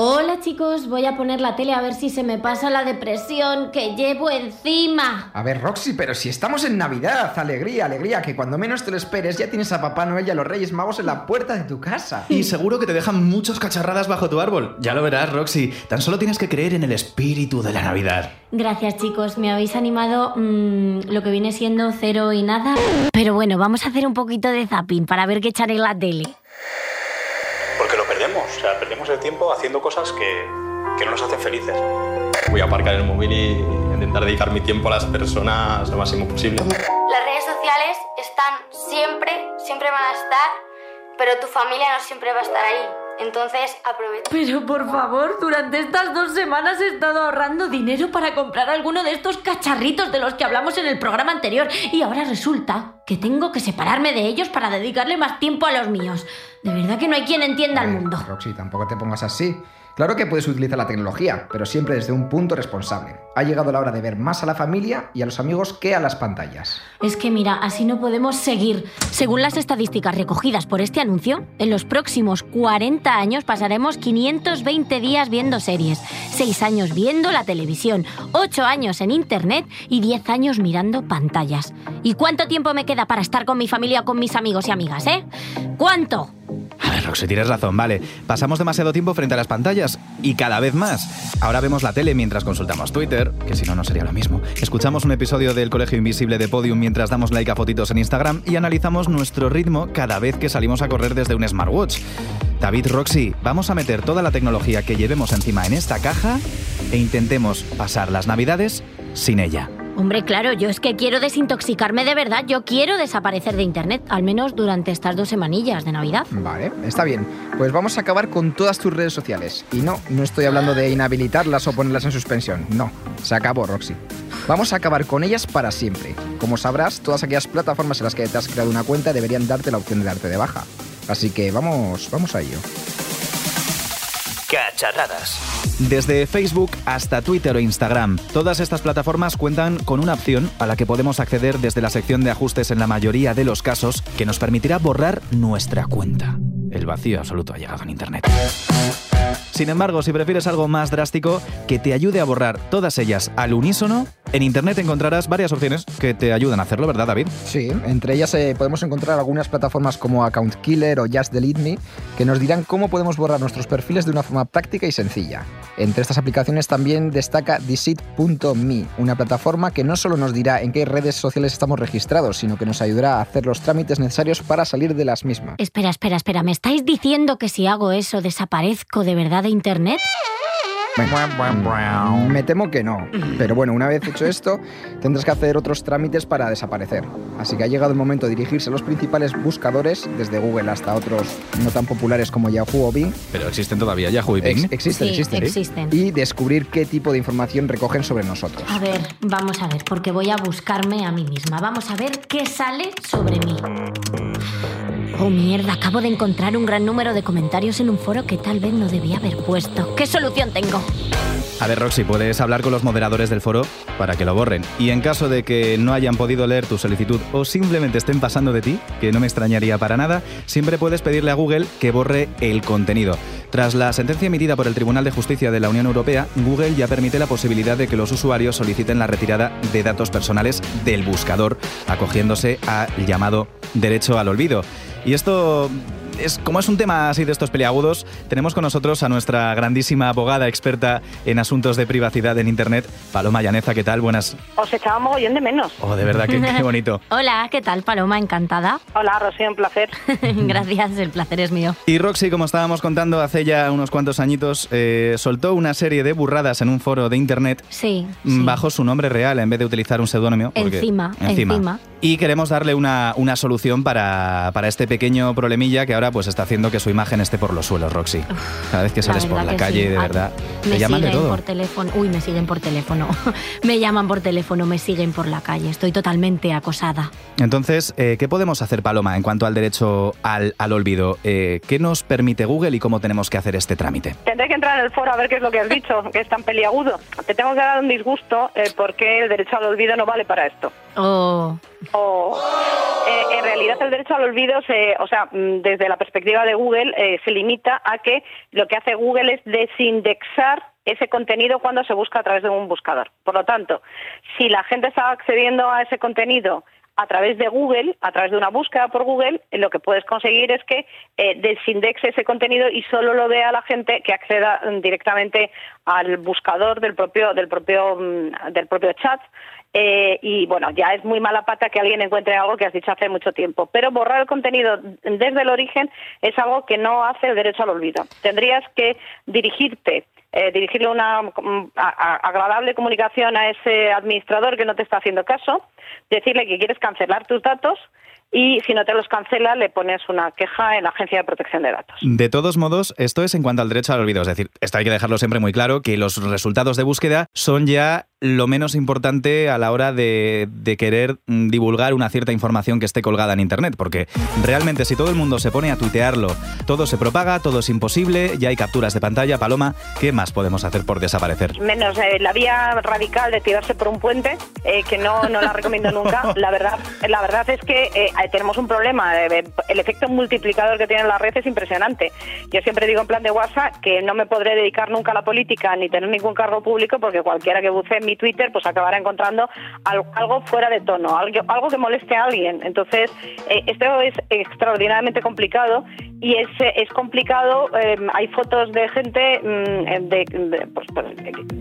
Hola chicos, voy a poner la tele a ver si se me pasa la depresión que llevo encima. A ver, Roxy, pero si estamos en Navidad, alegría, alegría, que cuando menos te lo esperes ya tienes a Papá Noel y a los Reyes Magos en la puerta de tu casa. Y seguro que te dejan muchos cacharradas bajo tu árbol. Ya lo verás, Roxy. Tan solo tienes que creer en el espíritu de la Navidad. Gracias chicos, me habéis animado mm, lo que viene siendo cero y nada. Pero bueno, vamos a hacer un poquito de zapping para ver qué echar en la tele. Perdemos, o sea, perdemos el tiempo haciendo cosas que, que no nos hacen felices. Voy a aparcar el móvil y intentar dedicar mi tiempo a las personas lo máximo posible. Las redes sociales están siempre, siempre van a estar, pero tu familia no siempre va a estar ahí. Entonces, aprovecha. Pero por favor, durante estas dos semanas he estado ahorrando dinero para comprar alguno de estos cacharritos de los que hablamos en el programa anterior y ahora resulta que tengo que separarme de ellos para dedicarle más tiempo a los míos. De verdad que no hay quien entienda el mundo. Roxy, tampoco te pongas así. Claro que puedes utilizar la tecnología, pero siempre desde un punto responsable. Ha llegado la hora de ver más a la familia y a los amigos que a las pantallas. Es que mira, así no podemos seguir. Según las estadísticas recogidas por este anuncio, en los próximos 40 años pasaremos 520 días viendo series, 6 años viendo la televisión, 8 años en internet y 10 años mirando pantallas. ¿Y cuánto tiempo me queda para estar con mi familia con mis amigos y amigas, eh? ¿Cuánto? A ver, Roxy, tienes razón, vale. Pasamos demasiado tiempo frente a las pantallas y cada vez más. Ahora vemos la tele mientras consultamos Twitter, que si no, no sería lo mismo. Escuchamos un episodio del Colegio Invisible de Podium mientras damos like a fotitos en Instagram y analizamos nuestro ritmo cada vez que salimos a correr desde un smartwatch. David, Roxy, vamos a meter toda la tecnología que llevemos encima en esta caja e intentemos pasar las navidades sin ella. Hombre, claro, yo es que quiero desintoxicarme de verdad, yo quiero desaparecer de internet, al menos durante estas dos semanillas de Navidad. Vale, está bien. Pues vamos a acabar con todas tus redes sociales. Y no, no estoy hablando de inhabilitarlas o ponerlas en suspensión. No, se acabó, Roxy. Vamos a acabar con ellas para siempre. Como sabrás, todas aquellas plataformas en las que te has creado una cuenta deberían darte la opción de darte de baja. Así que vamos, vamos a ello. Cacharradas. Desde Facebook hasta Twitter o Instagram, todas estas plataformas cuentan con una opción a la que podemos acceder desde la sección de ajustes en la mayoría de los casos que nos permitirá borrar nuestra cuenta. El vacío absoluto ha llegado en Internet. Sin embargo, si prefieres algo más drástico que te ayude a borrar todas ellas al unísono, en Internet encontrarás varias opciones que te ayudan a hacerlo, ¿verdad, David? Sí, entre ellas eh, podemos encontrar algunas plataformas como Account Killer o Just Delete Me que nos dirán cómo podemos borrar nuestros perfiles de una forma práctica y sencilla. Entre estas aplicaciones también destaca Deceit.me, una plataforma que no solo nos dirá en qué redes sociales estamos registrados, sino que nos ayudará a hacer los trámites necesarios para salir de las mismas. Espera, espera, espera, ¿me estáis diciendo que si hago eso desaparezco de verdad de internet? Bueno, me temo que no. Pero bueno, una vez hecho esto, tendrás que hacer otros trámites para desaparecer. Así que ha llegado el momento de dirigirse a los principales buscadores, desde Google hasta otros no tan populares como Yahoo o Bing. Pero existen todavía Yahoo y Ex- Bing. existen, Sí, existen. existen. Y descubrir qué tipo de información recogen sobre nosotros. A ver, vamos a ver, porque voy a buscarme a mí misma. Vamos a ver qué sale sobre mí. Oh, mierda, acabo de encontrar un gran número de comentarios en un foro que tal vez no debía haber puesto. ¿Qué solución tengo? A ver, Roxy, puedes hablar con los moderadores del foro para que lo borren. Y en caso de que no hayan podido leer tu solicitud o simplemente estén pasando de ti, que no me extrañaría para nada, siempre puedes pedirle a Google que borre el contenido. Tras la sentencia emitida por el Tribunal de Justicia de la Unión Europea, Google ya permite la posibilidad de que los usuarios soliciten la retirada de datos personales del buscador, acogiéndose al llamado derecho al olvido. Y esto es, como es un tema así de estos peliagudos, tenemos con nosotros a nuestra grandísima abogada experta en asuntos de privacidad en Internet, Paloma Llaneza. ¿Qué tal? Buenas. Os echaba mogollón de menos. Oh, de verdad, qué, qué bonito. Hola, ¿qué tal, Paloma? Encantada. Hola, Rocío, un placer. Gracias, el placer es mío. Y Roxy, como estábamos contando hace ya unos cuantos añitos, eh, soltó una serie de burradas en un foro de Internet Sí. mm, sí. bajo su nombre real en vez de utilizar un seudónimo. porque- Encima, encima. Y queremos darle una, una solución para, para este pequeño problemilla que ahora ahora pues está haciendo que su imagen esté por los suelos, Roxy. Cada vez que sales por la calle, de verdad, me te llaman de todo. por teléfono. Uy, me siguen por teléfono. me llaman por teléfono, me siguen por la calle. Estoy totalmente acosada. Entonces, eh, ¿qué podemos hacer, Paloma, en cuanto al derecho al, al olvido? Eh, ¿Qué nos permite Google y cómo tenemos que hacer este trámite? Tendré que entrar en el foro a ver qué es lo que has dicho, que es tan peliagudo. Te tengo que dar un disgusto eh, porque el derecho al olvido no vale para esto. Oh, O, eh, en realidad el derecho al olvido, se, o sea, mm, desde la perspectiva de Google, eh, se limita a que lo que hace Google es desindexar ese contenido cuando se busca a través de un buscador. Por lo tanto, si la gente está accediendo a ese contenido a través de Google, a través de una búsqueda por Google, eh, lo que puedes conseguir es que eh, desindexe ese contenido y solo lo vea la gente que acceda mm, directamente al buscador del propio del propio mm, del propio chat. Eh, y bueno, ya es muy mala pata que alguien encuentre algo que has dicho hace mucho tiempo. Pero borrar el contenido desde el origen es algo que no hace el derecho al olvido. Tendrías que dirigirte eh, dirigirle una mm, agradable comunicación a ese administrador que no te está haciendo caso, decirle que quieres cancelar tus datos y si no te los cancela le pones una queja en la Agencia de Protección de Datos. De todos modos, esto es en cuanto al derecho al olvido. Es decir, esto hay que dejarlo siempre muy claro, que los resultados de búsqueda son ya lo menos importante a la hora de, de querer mm, divulgar una cierta información que esté colgada en Internet. Porque realmente si todo el mundo se pone a tuitearlo, todo se propaga, todo es imposible, ya hay capturas de pantalla. Paloma, ¿qué más podemos hacer por desaparecer? Menos eh, la vía radical de tirarse por un puente, eh, que no, no la recomiendo nunca. La verdad, la verdad es que eh, tenemos un problema. eh, el efecto multiplicador que tiene la red es impresionante. Yo siempre digo en plan de WhatsApp que no me podré dedicar nunca a la política ni tener ningún cargo público porque cualquiera que buce en mi Twitter pues acabará encontrando algo, fuera de tono, algo, que moleste a alguien. Entonces, eh, esto es extraordinariamente complicado y es, es complicado. eh, hay fotos de gente mm, de, pues, pues,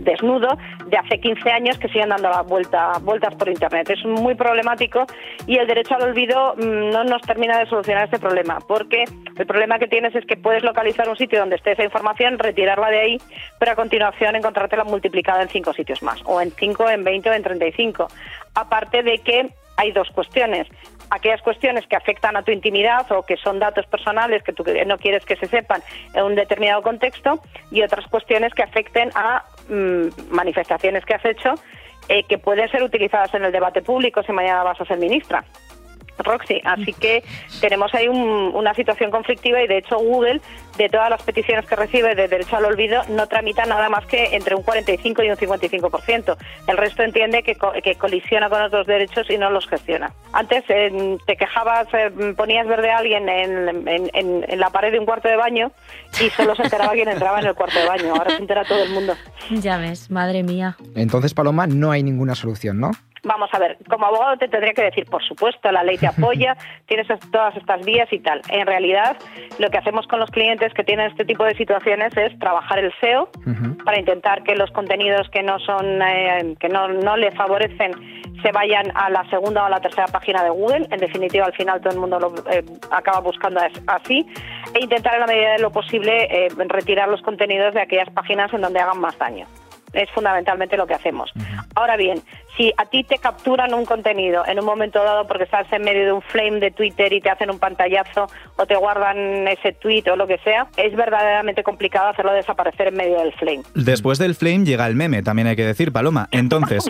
desnudo de hace 15 años que siguen dando la vuelta, vueltas por Internet. Es muy problemático y el derecho al olvido mm, no nos termina de solucionar este problema, porque el problema que tienes es que puedes localizar un sitio donde esté esa información, retirarla de ahí, pero a continuación encontrártela multiplicada en cinco sitios más, en 5, en 20 o en 35. Aparte de que hay dos cuestiones. Aquellas cuestiones que afectan a tu intimidad o que son datos personales que tú no quieres que se sepan en un determinado contexto y otras cuestiones que afecten a mm, manifestaciones que has hecho eh, que pueden ser utilizadas en el debate público si mañana vas a ser ministra. Roxy, así que tenemos ahí un- una situación conflictiva y de hecho Google, de todas las peticiones que recibe de derecho al olvido, no tramita nada más que entre un 45 y un 55%. El resto entiende que, que colisiona con otros derechos y no los gestiona. Antes eh, te quejabas, eh, ponías verde a alguien en, en- en- en la pared de un cuarto de baño y solo se enteraba quien entraba en el cuarto de baño. Ahora se entera todo el mundo. ya ves, madre mía. Entonces, Paloma, no hay ninguna solución, ¿no? Vamos a ver, como abogado te tendría que decir, por supuesto, la ley te apoya, tienes es- todas estas vías y tal. En realidad, lo que hacemos con los clientes que tienen este tipo de situaciones es trabajar el SEO para intentar que los contenidos que no son, eh, que no, no le favorecen se vayan a la segunda o a la tercera página de Google. En definitiva, al final todo el mundo lo eh, acaba buscando as- así. E intentar en la medida de lo posible eh, retirar los contenidos de aquellas páginas en donde hagan más daño. Es fundamentalmente lo que hacemos. Ahora bien, si a ti te capturan un contenido en un momento dado porque estás en medio de un flame de Twitter y te hacen un pantallazo o te guardan ese tweet o lo que sea, es verdaderamente complicado hacerlo desaparecer en medio del flame. Después del flame llega el meme, también hay que decir, Paloma. Entonces,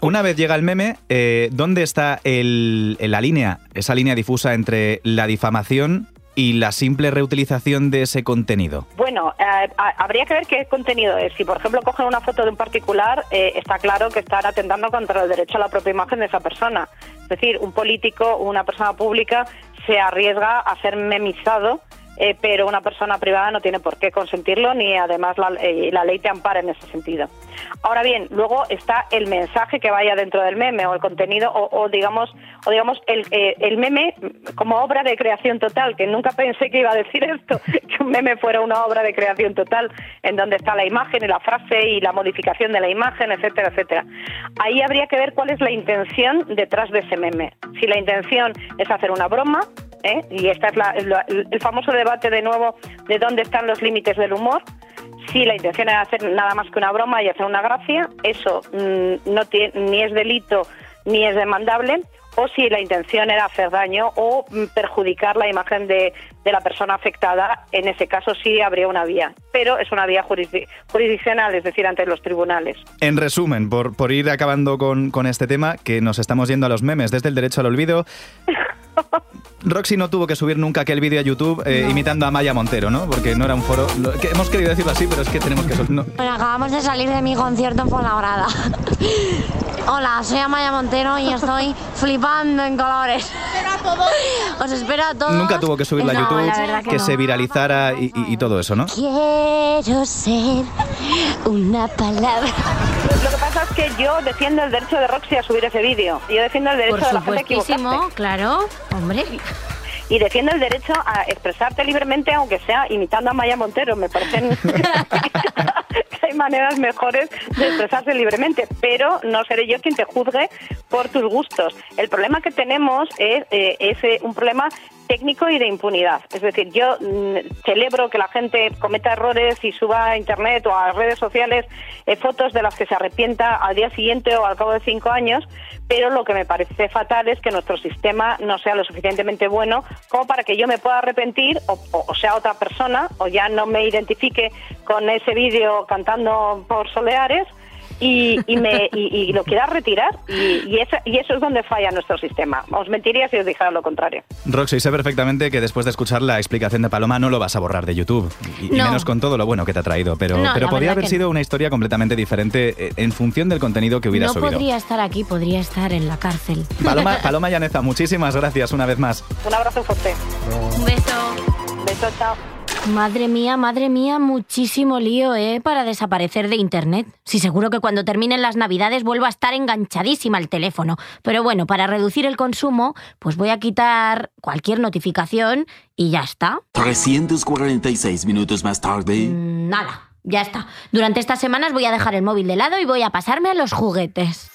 una vez llega el meme, eh, ¿dónde está el- la línea, esa línea difusa entre la difamación y la simple reutilización de ese contenido? Bueno, eh, habría que ver qué contenido es. Si, por ejemplo, cogen una foto de un particular, eh, está claro que están atentando contra el derecho a la propia imagen de esa persona. Es decir, un político o una persona pública se arriesga a ser memizado, eh, pero una persona privada no tiene por qué consentirlo, ni además la, eh, la ley te ampara en ese sentido. Ahora bien, luego está el mensaje que vaya dentro del meme o el contenido o, o digamos o digamos el, eh, el meme como obra de creación total, que nunca pensé que iba a decir esto, que un meme fuera una obra de creación total en donde está la imagen y la frase y la modificación de la imagen, etcétera, etcétera. Ahí habría que ver cuál es la intención detrás de ese meme. Si la intención es hacer una broma, ¿eh? y este es la- el famoso debate de nuevo de dónde están los límites del humor, si la intención es hacer nada más que una broma y hacer una gracia, eso mm, no tiene, ni es delito ni es demandable, o si la intención era hacer daño o mm, perjudicar la imagen de, de la persona afectada, en ese caso sí habría una vía, pero es una vía jurisdi- jurisdiccional, es decir, ante los tribunales. En resumen, por, por ir acabando con, con este tema, que nos estamos yendo a los memes desde el derecho al olvido. Roxy no tuvo que subir nunca aquel vídeo a YouTube eh, imitando a Maya Montero, ¿no? Porque no era un foro. lo- que hemos querido decirlo así, pero es que tenemos que. no. Bueno, acabamos de salir de mi concierto en Fuenlabrada. Hola, soy Amaya Montero y estoy flipando en colores. Os espero a todos. Nunca tuvo que subirla a No, YouTube, la verdad que, que no. se viralizara y, y- y todo eso, ¿no? Quiero ser una palabra. Lo que pasa es que yo defiendo el derecho de Roxy a subir ese vídeo. Yo defiendo el derecho Por de la gente a equivocarse. claro, hombre. Y defiendo el derecho a expresarte libremente, aunque sea imitando a Maya Montero. Me parecen que hay maneras mejores de expresarse libremente, pero no seré yo quien te juzgue por tus gustos. El problema que tenemos es, eh, eh, un problema técnico y de impunidad. Es decir, yo mm, celebro que la gente cometa errores y suba a Internet o a redes sociales eh, fotos de las que se arrepienta al día siguiente o al cabo de cinco años, pero lo que me parece fatal es que nuestro sistema no sea lo suficientemente bueno como para que yo me pueda arrepentir o, o- o sea otra persona o ya no me identifique con ese vídeo cantando por soleares y, y me, y, y lo quiera retirar y, y, esa- y eso es donde falla nuestro sistema. Os mentiría si os dijera lo contrario. Roxy, sé perfectamente que después de escuchar la explicación de Paloma no lo vas a borrar de YouTube. Y, y No. menos con todo lo bueno que te ha traído. Pero, No, pero podría haber sido no. una historia completamente diferente eh, en función del contenido que hubiera No subido. podría estar aquí, podría estar en la cárcel. Paloma, Paloma Llaneza, muchísimas gracias una vez más. Un abrazo fuerte. Un beso. Beso, chao. Madre mía, madre mía, muchísimo lío, ¿eh? Para desaparecer de Internet. Sí, seguro que cuando terminen las Navidades vuelvo a estar enganchadísima al teléfono. Pero bueno, para reducir el consumo, pues voy a quitar cualquier notificación y ya está. 346 minutos más tarde. Mm, Nada, ya está. Durante estas semanas voy a dejar el móvil de lado y voy a pasarme a los juguetes.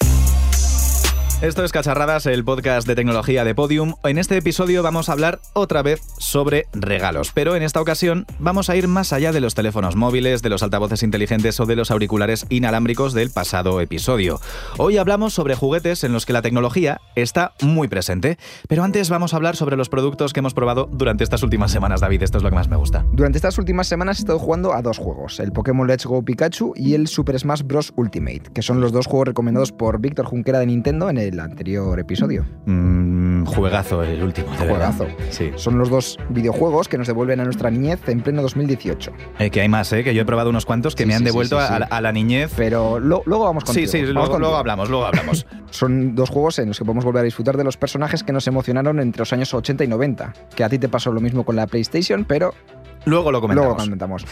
Esto es Cacharradas, el podcast de tecnología de Podium. En este episodio vamos a hablar otra vez sobre regalos, pero en esta ocasión vamos a ir más allá de los teléfonos móviles, de los altavoces inteligentes o de los auriculares inalámbricos del pasado episodio. Hoy hablamos sobre juguetes en los que la tecnología está muy presente, pero antes vamos a hablar sobre los productos que hemos probado durante estas últimas semanas, David. Esto es lo que más me gusta. Durante estas últimas semanas he estado jugando a dos juegos, el Pokémon Let's Go Pikachu y el Super Smash Bros. Ultimate, que son los dos juegos recomendados por Víctor Junquera de Nintendo en el anterior episodio. Mm, juegazo el último, de verdad. Juegazo. Sí. Son los dos videojuegos que nos devuelven a nuestra niñez en pleno 2018. Eh, que hay más, ¿eh? Que yo he probado unos cuantos que Sí, me han sí, devuelto a, la- a la niñez. Pero lo- luego vamos contigo. Sí, sí, vamos luego, contigo. luego hablamos, luego hablamos. Son dos juegos en los que podemos volver a disfrutar de los personajes que nos emocionaron entre los años 80 y 90. Que a ti te pasó lo mismo con la PlayStation, pero Luego lo comentamos.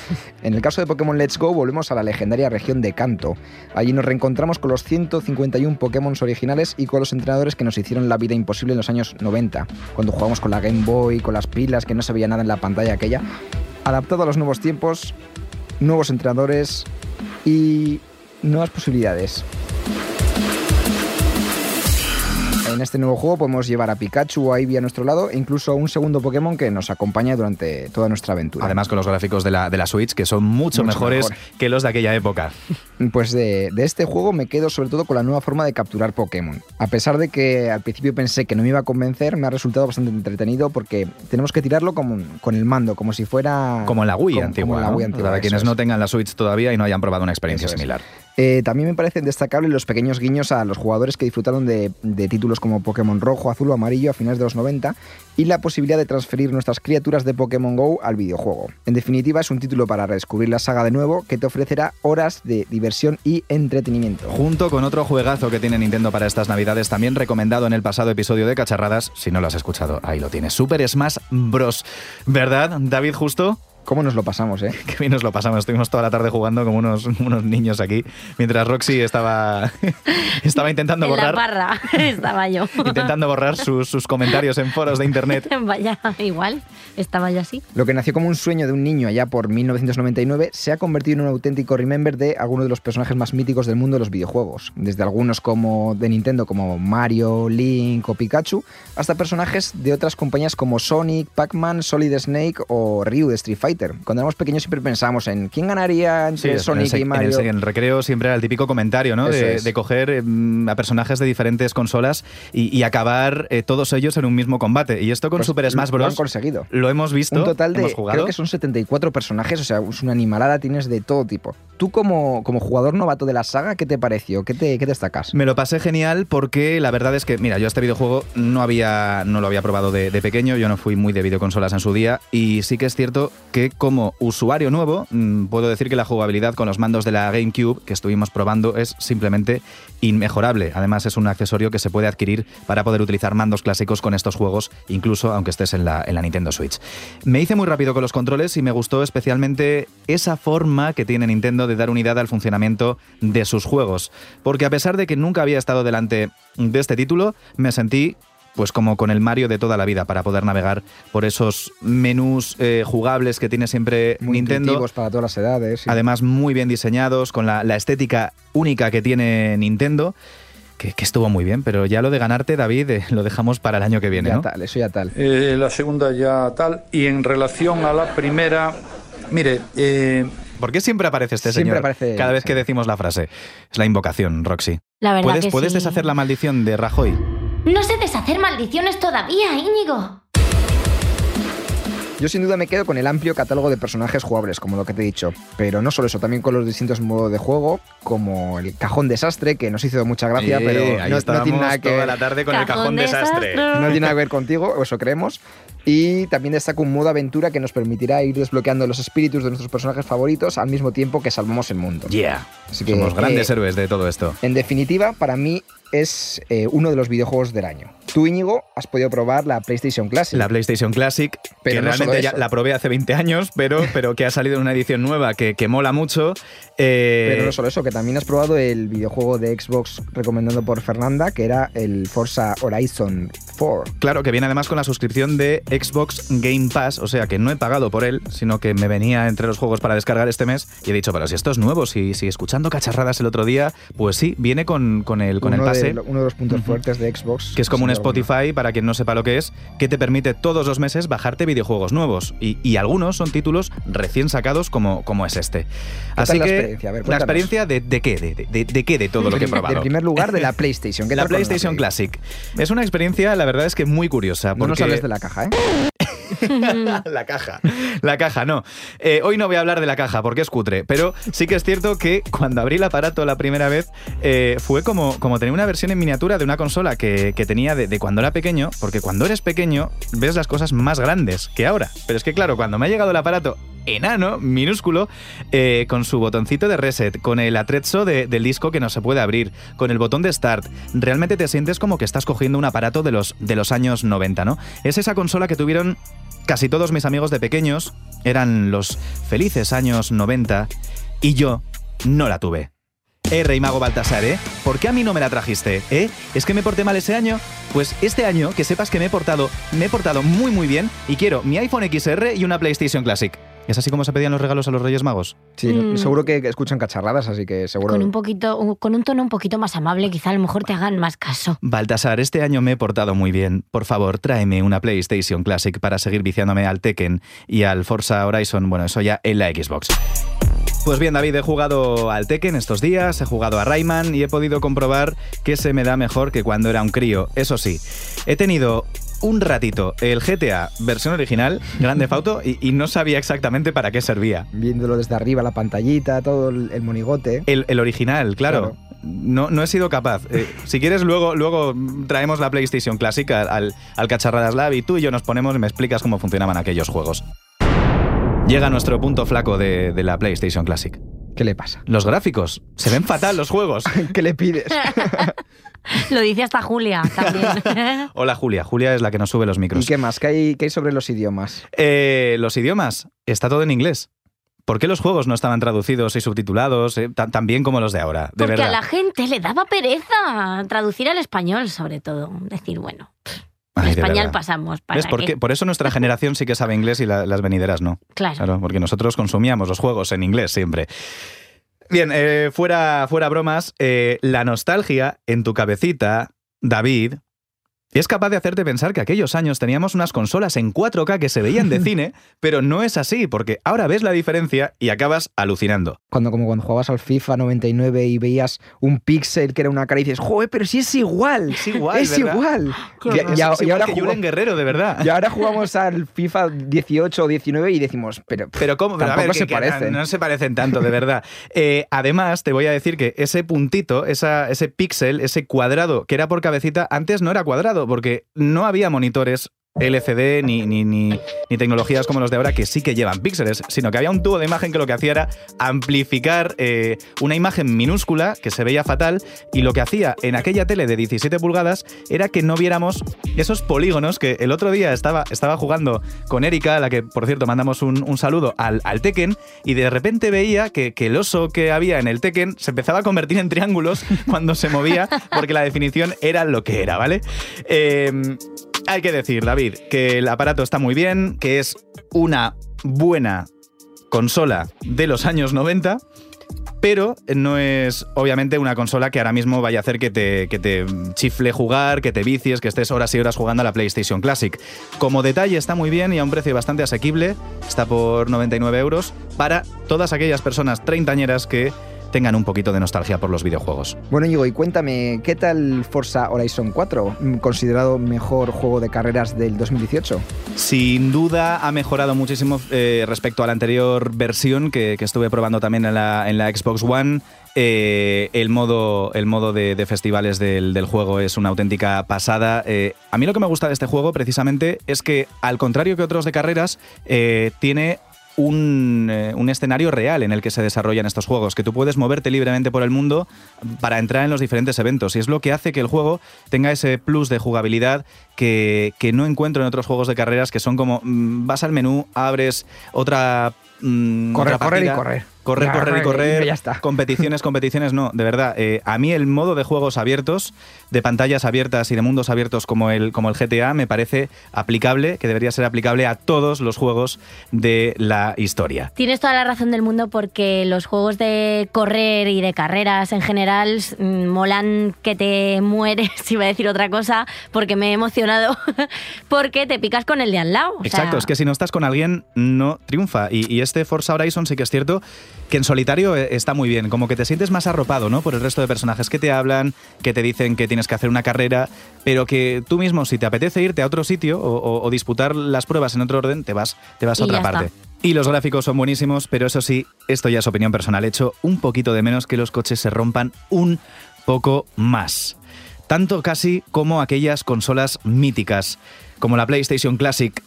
En el caso de Pokémon Let's Go volvemos a la legendaria región de Kanto. Allí nos reencontramos con los 151 Pokémon originales y con los entrenadores que nos hicieron la vida imposible en los años 90, cuando jugábamos con la Game Boy, con las pilas, que no se veía nada en la pantalla aquella. Adaptado a los nuevos tiempos, nuevos entrenadores y nuevas posibilidades. En este nuevo juego podemos llevar a Pikachu o a Eevee a nuestro lado e incluso a un segundo Pokémon que nos acompaña durante toda nuestra aventura. Además con los gráficos de la, de la Switch que son mucho, Mucho mejores mejor. que los de aquella época. Pues de, de este juego me quedo sobre todo con la nueva forma de capturar Pokémon. A pesar de que al principio pensé que no me iba a convencer, me ha resultado bastante entretenido porque tenemos que tirarlo como, con el mando, como si fuera... Como en la Wii como- antigua. como en la ¿no? Wii antigua, Para quienes es. no tengan la Switch todavía y no hayan probado una experiencia Eso es. Eh, también me parecen destacables los pequeños guiños a los jugadores que disfrutaron de, de títulos como Pokémon Rojo, Azul o Amarillo a finales de los 90 y la posibilidad de transferir nuestras criaturas de Pokémon Go al videojuego. En definitiva, es un título para redescubrir la saga de nuevo que te ofrecerá horas de diversión y entretenimiento. Junto con otro juegazo que tiene Nintendo para estas navidades, también recomendado en el pasado episodio de Cacharradas, si no lo has escuchado, ahí lo tienes. Super Smash Bros. ¿Verdad, David Justo? ¿Cómo nos lo pasamos, eh? Qué bien nos lo pasamos. Estuvimos toda la tarde jugando como unos, unos niños aquí, mientras Roxy estaba, estaba intentando en la borrar, barra estaba yo. intentando borrar sus, sus comentarios en foros de internet. Vaya, igual, estaba yo así. Lo que nació como un sueño de un niño allá por 1999 se ha convertido en un auténtico remember de algunos de los personajes más míticos del mundo de los videojuegos. Desde algunos como de Nintendo como Mario, Link o Pikachu, hasta personajes de otras compañías como Sonic, Pac-Man, Solid Snake o Ryu de Street Fighter. Fighter. Cuando éramos pequeños siempre pensábamos en quién ganaría entre Sí, Sonic en el, y en Mario. el- en el recreo siempre era el típico comentario, ¿no? De, coger mm, a personajes de diferentes consolas y, y acabar eh, todos ellos en un mismo combate. Y esto con Pues Super Smash Lo han Bros. conseguido. Lo hemos visto. Un total de, creo que son 74 personajes, o sea, es una animalada, tienes de todo tipo. Tú como, como jugador novato de la saga, ¿qué te pareció? ¿Qué, te, qué destacas? Me lo pasé genial porque la verdad es que, mira, yo este videojuego no, había, no lo había probado de, de pequeño, yo no fui muy de videoconsolas en su día y sí que es cierto que como usuario nuevo mm, puedo decir que la jugabilidad con los mandos de la GameCube que estuvimos probando es simplemente inmejorable. Además es un accesorio que se puede adquirir para poder utilizar mandos clásicos con estos juegos, incluso aunque estés en la, en la Nintendo Switch. Me hice muy rápido con los controles y me gustó especialmente esa forma que tiene Nintendo de dar unidad al funcionamiento de sus juegos. Porque a pesar de que nunca había estado delante de este título, me sentí pues como con el Mario de toda la vida para poder navegar por esos menús eh, jugables que tiene siempre Muy Nintendo. intuitivos para todas las edades. sí. Además, muy bien diseñados, con la, la estética única que tiene Nintendo, que, que estuvo muy bien, pero ya lo de ganarte, David, eh, lo dejamos para el año que viene, ya ¿no? tal, eso ya tal. Eh, la segunda ya tal. Y en relación a la primera, mire, eh, ¿Por qué siempre aparece este Siempre señor aparece- cada vez que decimos la frase? Es la invocación, Roxy. La verdad ¿Puedes, que ¿puedes sí. deshacer la maldición de Rajoy? No sé deshacer maldiciones todavía, Íñigo. Yo sin duda me quedo con el amplio catálogo de personajes jugables, como lo que te he dicho. Pero no solo eso, también con los distintos modos de juego, como el cajón desastre, que nos hizo mucha gracia, Eh, pero ahí no, no tiene nada que toda ver. la tarde con el Cajón cajón desastre. desastre. No tiene nada que ver contigo, eso creemos. Y también destaca un modo aventura que nos permitirá ir desbloqueando los espíritus de nuestros personajes favoritos al mismo tiempo que salvamos el mundo. Yeah. Así que, Somos grandes eh, héroes de todo esto. En definitiva, para mí es eh, uno de los videojuegos del año. Tú, Íñigo, has podido probar la PlayStation Classic. La PlayStation Classic, Pero que no realmente ya la probé hace 20 años, pero, pero que ha salido en una edición nueva que, que mola mucho. Eh, Pero no solo eso, que también has probado el videojuego de Xbox recomendado por Fernanda, que era el Forza Horizon 4. Claro, que viene además con la suscripción de Xbox Game Pass, o sea que no he pagado por él, sino que me venía entre los juegos para descargar este mes y he dicho, pero si esto es nuevo, si, si escuchando cacharradas el otro día, pues sí, viene con, con el, con el pase. Uno de los puntos fuertes de Xbox. que es como un alguna. Spotify, para quien no sepa lo que es, que te permite todos los meses bajarte videojuegos nuevos. Y, y algunos son títulos recién sacados como, como es este. Así la que experiencia? A ver, la experiencia de, de qué, de, de- de qué de todo lo que he probado. En primer lugar, de la PlayStation. ¿Qué la PlayStation Play? Classic. Es una experiencia, la verdad es que muy curiosa. No Porque nos hables de la caja, ¿eh? la caja. La caja, no. Eh, hoy no voy a hablar de la caja porque es cutre, pero sí que es cierto que cuando abrí el aparato la primera vez eh, fue como, como tener una versión en miniatura de una consola que, que tenía de, cuando era pequeño, porque cuando eres pequeño ves las cosas más grandes que ahora. Pero es que claro, cuando me ha llegado el aparato enano, minúsculo, eh, con su botoncito de reset, con el atrezzo de- del disco que no se puede abrir, con el botón de start, realmente te sientes como que estás cogiendo un aparato de los, de los años 90, ¿no? Es esa consola que tuvieron casi todos mis amigos de pequeños, eran los felices años 90, y yo no la tuve. Eh, Rey Mago Baltasar, ¿eh? ¿Por qué a mí no me la trajiste? ¿Eh? ¿Es que me porté mal ese año? Pues este año, que sepas que me he portado, me he portado muy muy bien y quiero mi iPhone XR y una PlayStation Classic. ¿Es así como se pedían los regalos a los Reyes Magos? Sí, Mm. seguro que escuchan cacharradas, así que seguro. Con un poquito, con un tono un poquito más amable, quizá a lo mejor te hagan más caso. Baltasar, este año me he portado muy bien. Por favor, tráeme una PlayStation Classic para seguir viciándome al Tekken y al Forza Horizon, bueno, eso ya en la Xbox. Pues bien, David, he jugado al Tekken estos días, he jugado a Rayman y he podido comprobar que se me da mejor que cuando era un crío. Eso sí, he tenido un ratito el GTA versión original, Grande Auto, y, y no sabía exactamente para qué servía. Viéndolo desde arriba, la pantallita, todo el, el monigote. El, el original, claro. No, no he sido capaz. Eh, si quieres, luego, luego traemos la PlayStation Classic al, al, al Cacharradas Lab y tú y yo nos ponemos y me explicas cómo funcionaban aquellos juegos. Llega nuestro punto flaco de, de la PlayStation Classic. ¿Qué le pasa? Los gráficos. Se ven fatal los juegos. ¿Qué le pides? Lo dice hasta Julia también. Hola Julia. Julia es la que nos sube los ¿Y micros. qué más? ¿Qué hay, qué hay sobre los idiomas? Eh, los idiomas. Está todo en inglés. ¿Por qué los juegos no estaban traducidos y subtitulados eh, tan, tan bien como los de ahora? De Porque verdad. a la gente le daba pereza traducir al español, sobre todo. Decir, bueno, Español verdad. pasamos. ¿para ¿Ves? ¿Por, qué? qué? Por eso nuestra generación sí que sabe inglés y la- las venideras no. Claro. porque nosotros consumíamos los juegos en inglés siempre. Bien, eh, fuera, fuera bromas, eh, la nostalgia en tu cabecita, David, Y es capaz de hacerte pensar que aquellos años teníamos unas consolas en 4K que se veían de cine, pero no es así, porque ahora ves la diferencia y acabas alucinando. Cuando, como cuando jugabas al FIFA 99 y veías un píxel que era una cara y dices, joder, pero si es igual. Es igual, Es ¿verdad? igual. Horror. Es igual que jugamos- Guerrero, de verdad. Y ahora jugamos al FIFA 18 o 19 y decimos, pero, Pero cómo, Pero a tampoco ver, se que- que parecen. No, no se parecen tanto, de verdad. Eh, además, te voy a decir que ese puntito, esa, ese píxel, ese cuadrado que era por cabecita, antes no era cuadrado, porque no había monitores LCD ni, ni, ni, ni tecnologías como los de ahora que sí que llevan píxeles, sino que había un tubo de imagen que lo que hacía era amplificar eh, una imagen minúscula que se veía fatal y lo que hacía en aquella tele de 17 pulgadas era que no viéramos esos polígonos que el otro día estaba, estaba jugando con Erika, a la que por cierto mandamos un, un saludo al, al Tekken, y de repente veía que, que el oso que había en el Tekken se empezaba a convertir en triángulos cuando se movía porque la definición era lo que era, ¿vale? Eh, hay que decir, David, que el aparato está muy bien, que es una buena consola de los años 90, pero no es obviamente una consola que ahora mismo vaya a hacer que te, que te chifle jugar, que te vicies, que estés horas y horas jugando a la PlayStation Classic. Como detalle está muy bien y a un precio bastante asequible, está por 99 euros, para todas aquellas personas treintañeras que tengan un poquito de nostalgia por los videojuegos. Bueno, Íñigo, y cuéntame, ¿qué tal Forza Horizon 4? Mm, Considerado mejor juego de carreras del 2018. Sin duda ha mejorado muchísimo eh, respecto a la anterior versión que, que estuve probando también en la, en la Xbox One. Eh, el modo, el modo de, de festivales del, del juego es una auténtica pasada. Eh, a mí lo que me gusta de este juego precisamente es que, al contrario que otros de carreras, eh, tiene un, eh, un escenario real en el que se desarrollan estos juegos, que tú puedes moverte libremente por el mundo para entrar en los diferentes eventos. Y es lo que hace que el juego tenga ese plus de jugabilidad que, que no encuentro en otros juegos de carreras que son como mm, vas al menú, abres otra... mm, Correr, otra correr y correr. Correr, Ya, correr y y correr. ya está. Competiciones, competiciones, no, de verdad. eh, a mí el modo de juegos abiertos, de pantallas abiertas y de mundos abiertos como el, como el GTA, me parece aplicable, que debería ser aplicable a todos los juegos de la historia. Tienes toda la razón del mundo porque los juegos de correr y de carreras en general mm, molan que te mueres, iba a decir otra cosa, porque me he emocionado, porque te picas con el de al lado. o sea, Exacto, es que si no estás con alguien no triunfa. Y, y este Forza Horizon sí que es cierto que en solitario eh, está muy bien, como que te sientes más arropado ¿no? por el resto de personajes que te hablan, que te dicen que tienes que hacer una carrera, pero que tú mismo si te apetece irte a otro sitio o, o- o disputar las pruebas en otro orden, te vas, te vas a Y otra parte. está. Y los gráficos son buenísimos, pero eso sí, esto ya es opinión personal. Hecho un poquito de menos que los coches se rompan un poco más. Tanto casi como aquellas consolas míticas, como la PlayStation Classic,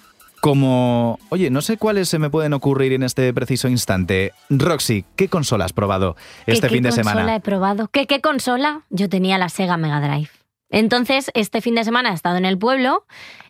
como... Oye, no sé cuáles se me pueden ocurrir en este preciso instante. Roxy, ¿qué consola has probado ¿qué- este qué fin de consola semana? he probado? ¿Qué, ¿Qué consola? Yo tenía la Sega Mega Drive. Entonces, este fin de semana he estado en el pueblo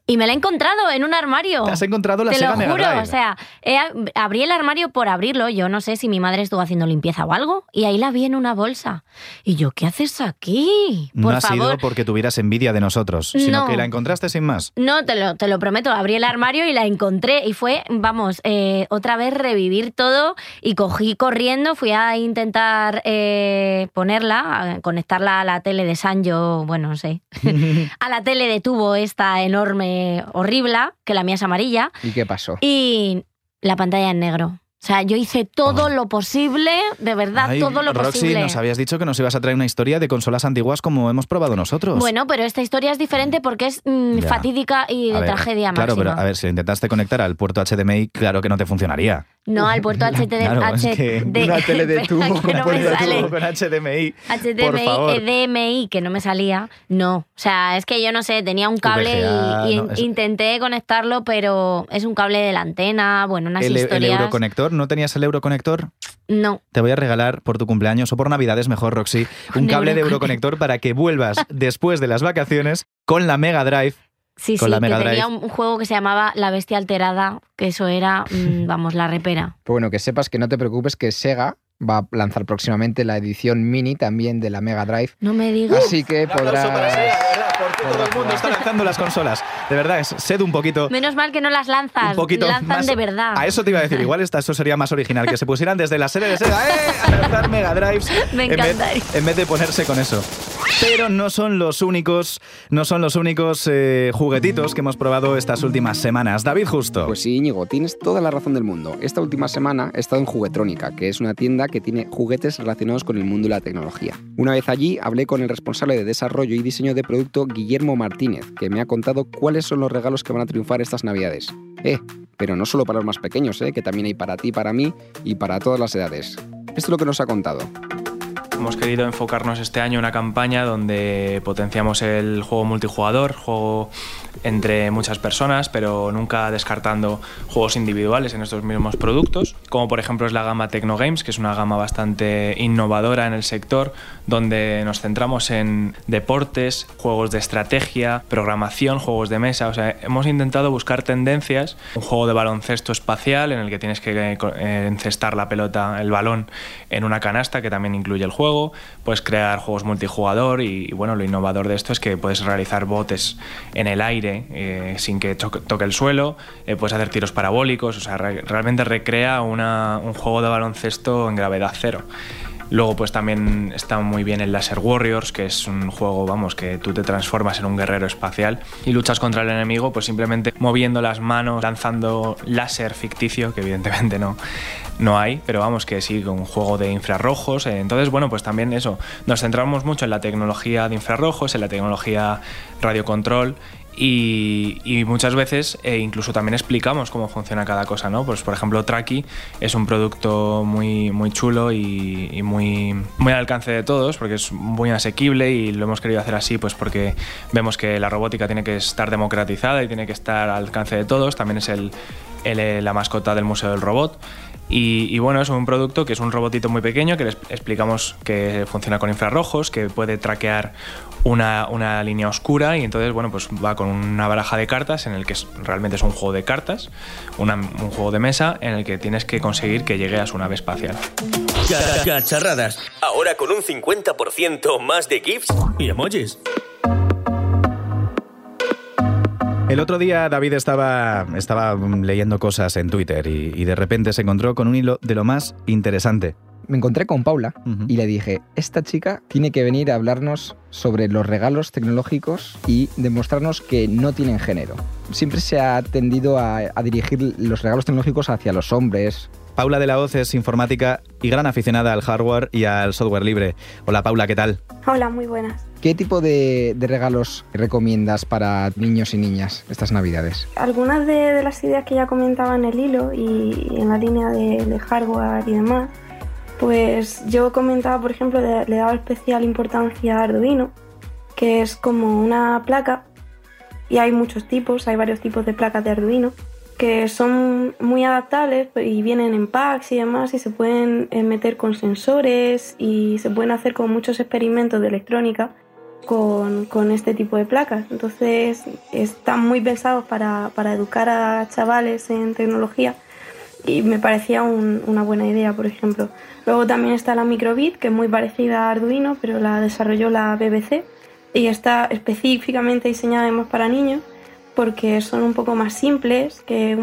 y me la he encontrado en un armario. ¿Te has encontrado la Te Sega lo Mega juro, Drive? o sea, he- abrí el armario por abrirlo. Yo no sé si mi madre estuvo haciendo limpieza o algo. Y ahí la vi en una bolsa. Y yo, ¿qué haces aquí? no Por ha favor. sido porque tuvieras envidia de nosotros, sino No. que la encontraste sin más. No, te lo, te lo prometo. Abrí el armario y la encontré. Y fue, vamos, eh, otra vez revivir todo. Y cogí corriendo, fui a intentar eh, ponerla, a conectarla a la tele de Sanjo, bueno, no sé, a la tele de tubo esta enorme, horrible, que la mía es amarilla. ¿Y qué pasó? Y la pantalla en negro. O sea, yo hice todo lo posible, de verdad, Ay, todo lo Roxy, posible. nos habías dicho que nos ibas a traer una historia de consolas antiguas como hemos probado nosotros. Bueno, pero esta historia es diferente porque es mm, fatídica y de A ver, tragedia Claro, máxima. pero a ver, si lo intentaste conectar al puerto HDMI, claro que no te funcionaría. No, al puerto HDMI. Claro, es que Una tele de tubo no puerto de. Tubo con HDMI. Por HDMI, favor. EDMI, que no me salía. No, o sea, es que yo no sé, tenía un cable VGA, y, y no, es- intenté conectarlo, pero es un cable de la antena, bueno, unas El, el historias. euroconector, ¿no tenías el euroconector? No, Te voy a regalar por tu cumpleaños o por Navidades, mejor, Roxy, un Un cable de euroconector. para que vuelvas después de las vacaciones con la Mega Drive. sí, Con sí, la que tenía un juego que se llamaba La Bestia Alterada, que eso era, mm, vamos, la repera. Pero bueno, que sepas que no te preocupes que Sega va a lanzar próximamente la edición mini también de la Mega Drive. No me digas. Así que podrás... todo el mundo está lanzando las consolas. De verdad, es, sed un poquito. Menos mal que no las lanzas, Un poquito lanzan más- de verdad. A eso te iba a decir, igual esta, eso sería más original, que se pusieran desde la serie de Sega ¡eh! a lanzar Mega Drives Me en vez- en vez de ponerse con eso. Pero no son los únicos, no son los únicos eh, juguetitos que hemos probado estas últimas semanas. David Justo. Pues sí, Íñigo, tienes toda la razón del mundo. Esta última semana he estado en Juguetrónica, que es una tienda que tiene juguetes relacionados con el mundo de la tecnología. Una vez allí hablé con el responsable de desarrollo y diseño de producto, Guillermo Martínez, que me ha contado cuáles son los regalos que van a triunfar estas navidades. Eh, pero no solo para los más pequeños, eh, que también hay para ti, para mí y para todas las edades. Esto es lo que nos ha contado. Hemos querido enfocarnos este año en una campaña donde potenciamos el juego multijugador, juego entre muchas personas, pero nunca descartando juegos individuales en estos mismos productos, como por ejemplo es la gama Tecno Games, que es una gama bastante innovadora en el sector, donde nos centramos en deportes, juegos de estrategia, programación, juegos de mesa, o sea, hemos intentado buscar tendencias, un juego de baloncesto espacial en el que tienes que eh, encestar la pelota, el balón en una canasta que también incluye el juego, puedes crear juegos multijugador y, bueno, lo innovador de esto es que puedes realizar botes en el aire eh, sin que toque el suelo, eh, puedes hacer tiros parabólicos, o sea, realmente recrea un juego de baloncesto en gravedad cero. Luego pues también está muy bien el Laser Warriors, que es un juego, vamos, que tú te transformas en un guerrero espacial y luchas contra el enemigo pues simplemente moviendo las manos, lanzando láser ficticio, que evidentemente no, no hay, pero vamos que sí, un juego de infrarrojos. Eh, entonces, bueno, pues también eso, nos centramos mucho en la tecnología de infrarrojos, en la tecnología radiocontrol y, muchas veces eh, incluso también explicamos cómo funciona cada cosa, ¿no? Pues por ejemplo Traki es un producto muy, muy chulo y, muy, muy al alcance de todos porque es muy asequible y lo hemos querido hacer así pues porque vemos que la robótica tiene que estar democratizada y tiene que estar al alcance de todos. También es el, la mascota del Museo del Robot. Y, bueno, es un producto que es un robotito muy pequeño que les explicamos que funciona con infrarrojos, que puede traquear una, una, línea oscura y entonces, bueno, pues va con una baraja de cartas en el que realmente es un juego de cartas, un juego de mesa en el que tienes que conseguir que llegue a su nave espacial. Cacharradas, ahora con un 50% más de GIFs y emojis. El otro día David estaba, estaba leyendo cosas en Twitter y, de repente se encontró con un hilo de lo más interesante. Me encontré con Paula y le dije, esta chica tiene que venir a hablarnos sobre los regalos tecnológicos y demostrarnos que no tienen género. Siempre se ha tendido a, a dirigir los regalos tecnológicos hacia los hombres, Paula de la Hoz es informática y gran aficionada al hardware y al software libre. Hola Paula, ¿qué tal? Hola, muy buenas. ¿Qué tipo de, regalos recomiendas para niños y niñas estas navidades? Algunas de, las ideas que ya comentaba en el hilo y, en la línea de, hardware y demás, pues yo comentaba, por ejemplo, le daba especial importancia a Arduino, que es como una placa y hay muchos tipos, hay varios tipos de placas de Arduino que son muy adaptables y vienen en packs y demás y se pueden eh, meter con sensores y se pueden hacer con muchos experimentos de electrónica con, con este tipo de placas. Entonces están muy pensados para, para educar a chavales en tecnología y me parecía una buena idea, por ejemplo. Luego también está la Microbit, que es muy parecida a Arduino, pero la desarrolló la BBC y está específicamente diseñada además para niños porque son un poco más simples que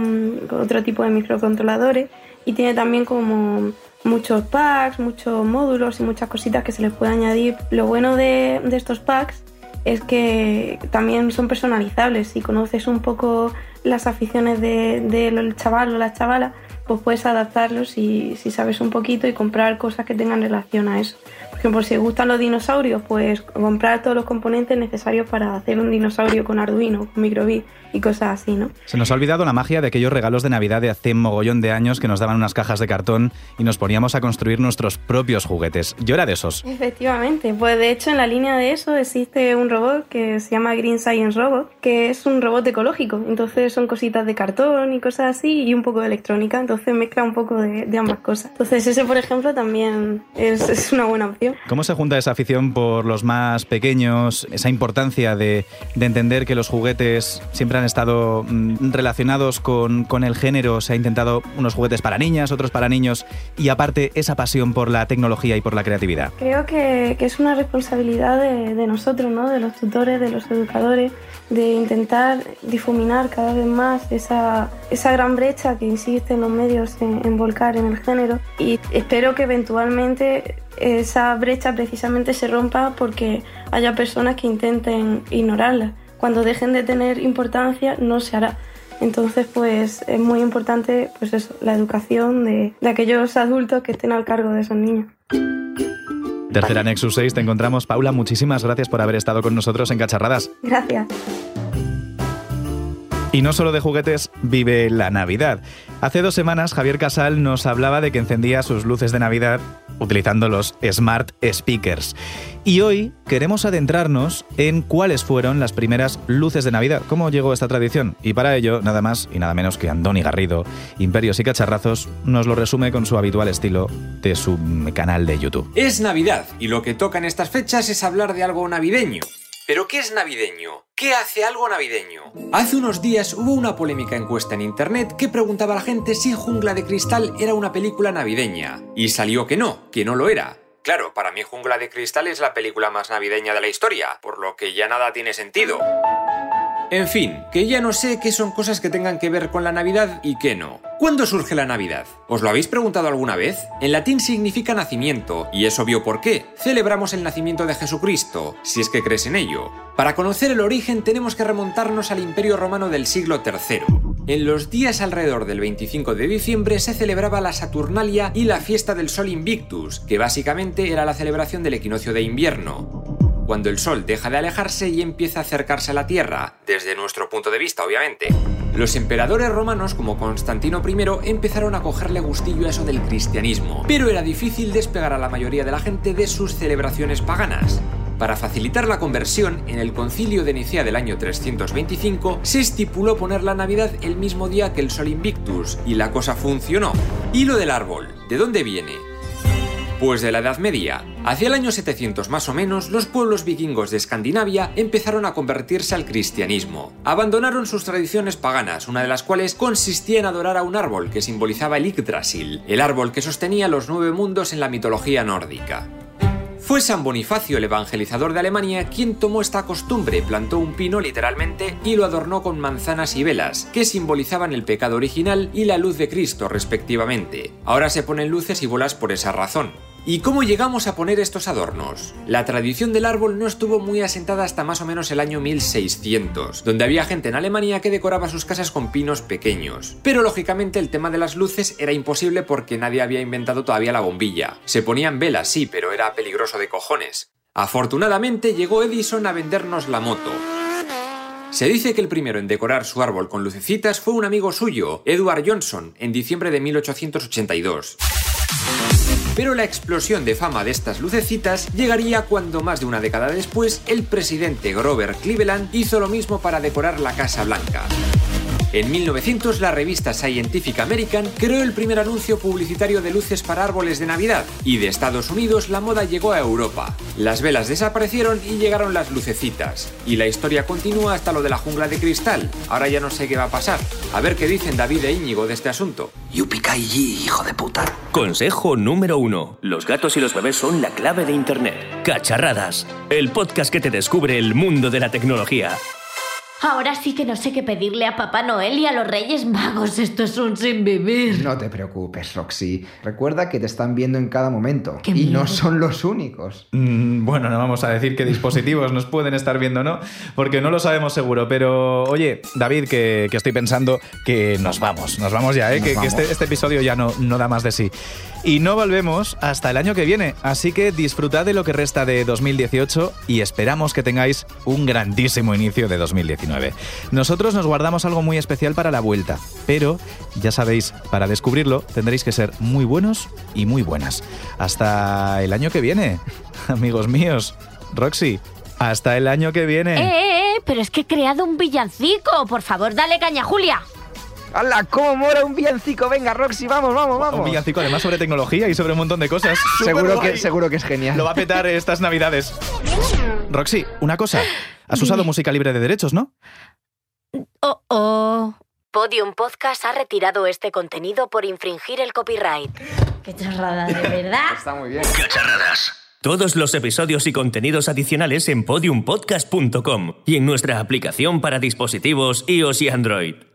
otro tipo de microcontroladores y tiene también como muchos packs, muchos módulos y muchas cositas que se les puede añadir. Lo bueno de, estos packs es que también son personalizables. Si conoces un poco las aficiones del de, chaval o la chavala, pues puedes adaptarlos y si sabes un poquito y comprar cosas que tengan relación a eso ejemplo, si gustan los dinosaurios, pues comprar todos los componentes necesarios para hacer un dinosaurio con Arduino, con Microbit y cosas así, ¿no? Se nos ha olvidado la magia de aquellos regalos de Navidad de hace mogollón de años que nos daban unas cajas de cartón y nos poníamos a construir nuestros propios juguetes. Yo era de esos. Efectivamente, pues de hecho en la línea de eso existe un robot que se llama Green Science Robot, que es un robot ecológico. Entonces son cositas de cartón y cosas así y un poco de electrónica, entonces mezcla un poco de, ambas cosas. Entonces ese, por ejemplo, también es, es una buena opción. ¿Cómo se junta esa afición por los más pequeños, esa importancia de, entender que los juguetes siempre han estado mm, relacionados con, el género? Se ha intentado unos juguetes para niñas, otros para niños, y aparte esa pasión por la tecnología y por la creatividad. Creo que, es una responsabilidad de, nosotros, ¿no? de los tutores, de los educadores, de intentar difuminar cada vez más esa, esa gran brecha que insiste en los medios en volcar en el género y espero que eventualmente esa brecha precisamente se rompa porque haya personas que intenten ignorarla. Cuando dejen de tener importancia no se hará. Entonces, pues es muy importante pues eso, la educación de, de aquellos adultos que estén al cargo de esos niños. Tercera Nexus 6, te encontramos. Paula, muchísimas gracias por haber estado con nosotros en Cacharradas. Gracias. Y no solo de juguetes vive la Navidad. Hace dos semanas Javier Casal nos hablaba de que encendía sus luces de Navidad utilizando los Smart Speakers. Y hoy queremos adentrarnos en cuáles fueron las primeras luces de Navidad, cómo llegó esta tradición. Y para ello, nada más y nada menos que Andoni Garrido, Imperios y Cacharrazos, nos lo resume con su habitual estilo de su canal de YouTube. Es Navidad y lo que toca en estas fechas es hablar de algo navideño. ¿Pero qué es navideño? ¿Qué hace algo navideño? Hace unos días hubo una polémica encuesta en internet que preguntaba a la gente si Jungla de Cristal era una película navideña. Y salió que no, que no lo era. Claro, para mí Jungla de Cristal es la película más navideña de la historia, por lo que ya nada tiene sentido. En fin, que ya no sé qué son cosas que tengan que ver con la Navidad y qué no. ¿Cuándo surge la Navidad? ¿Os lo habéis preguntado alguna vez? En latín significa nacimiento, y es obvio por qué. Celebramos el nacimiento de Jesucristo, si es que crees en ello. Para conocer el origen tenemos que remontarnos al Imperio Romano del siglo III. En los días alrededor del 25 de diciembre se celebraba la Saturnalia y la fiesta del Sol Invictus, que básicamente era la celebración del equinoccio de invierno cuando el Sol deja de alejarse y empieza a acercarse a la Tierra, desde nuestro punto de vista obviamente. Los emperadores romanos como Constantino I empezaron a cogerle gustillo a eso del cristianismo, pero era difícil despegar a la mayoría de la gente de sus celebraciones paganas. Para facilitar la conversión, en el concilio de Nicea del año 325 se estipuló poner la Navidad el mismo día que el Sol Invictus, y la cosa funcionó. ¿Y lo del árbol? ¿De dónde viene? Pues de la Edad Media. Hacia el año 700 más o menos, los pueblos vikingos de Escandinavia empezaron a convertirse al cristianismo. Abandonaron sus tradiciones paganas, una de las cuales consistía en adorar a un árbol que simbolizaba el Yggdrasil, el árbol que sostenía los nueve mundos en la mitología nórdica. Fue San Bonifacio, el evangelizador de Alemania, quien tomó esta costumbre, plantó un pino literalmente y lo adornó con manzanas y velas, que simbolizaban el pecado original y la luz de Cristo respectivamente. Ahora se ponen luces y bolas por esa razón. ¿Y cómo llegamos a poner estos adornos? La tradición del árbol no estuvo muy asentada hasta más o menos el año 1600, donde había gente en Alemania que decoraba sus casas con pinos pequeños. Pero lógicamente el tema de las luces era imposible porque nadie había inventado todavía la bombilla. Se ponían velas, sí, pero era peligroso de cojones. Afortunadamente llegó Edison a vendernos la moto. Se dice que el primero en decorar su árbol con lucecitas fue un amigo suyo, Edward Johnson, en diciembre de 1882. Pero la explosión de fama de estas lucecitas llegaría cuando más de una década después el presidente Grover Cleveland hizo lo mismo para decorar la Casa Blanca. En 1900 la revista Scientific American creó el primer anuncio publicitario de luces para árboles de Navidad y de Estados Unidos la moda llegó a Europa. Las velas desaparecieron y llegaron las lucecitas. Y la historia continúa hasta lo de la jungla de cristal. Ahora ya no sé qué va a pasar. A ver qué dicen David e Íñigo de este asunto. Yupikai, hijo de puta. Consejo número uno. Los gatos y los bebés son la clave de Internet. Cacharradas. El podcast que te descubre el mundo de la tecnología. Ahora sí que no sé qué pedirle a Papá Noel y a los Reyes Magos. Esto es un sin vivir. No te preocupes, Roxy. Recuerda que te están viendo en cada momento. y no son los únicos. Mm, bueno, no vamos a decir qué dispositivos nos pueden estar viendo, ¿no? Porque no lo sabemos seguro. Pero, oye, David, que, que estoy pensando que nos vamos. Nos vamos ya, ¿eh? Nos que, este, este episodio ya no, no da más de sí. Y no volvemos hasta el año que viene. Así que disfrutad de lo que resta de 2018 y esperamos que tengáis un grandísimo inicio de 2019. Nosotros nos guardamos algo muy especial para la vuelta, pero ya sabéis, para descubrirlo tendréis que ser muy buenos y muy buenas. Hasta el año que viene, amigos míos. Roxy, hasta el año que viene. ¡Eh, eh, eh! Pero es que he creado un villancico. Por favor, dale caña, Julia. ¡Hala! ¿Cómo mora un villancico? Venga, Roxy, vamos, vamos, vamos. Un villancico además sobre tecnología y sobre un montón de cosas. Seguro que, seguro que es genial. Lo va a petar estas navidades. Roxy, una cosa. Has usado música libre de derechos, ¿no? Oh, oh. Podium Podcast ha retirado este contenido por infringir el copyright. Qué chorrada, de verdad. Está muy bien. Cacharradas. Todos los episodios y contenidos adicionales en podiumpodcast.com y en nuestra aplicación para dispositivos iOS y Android.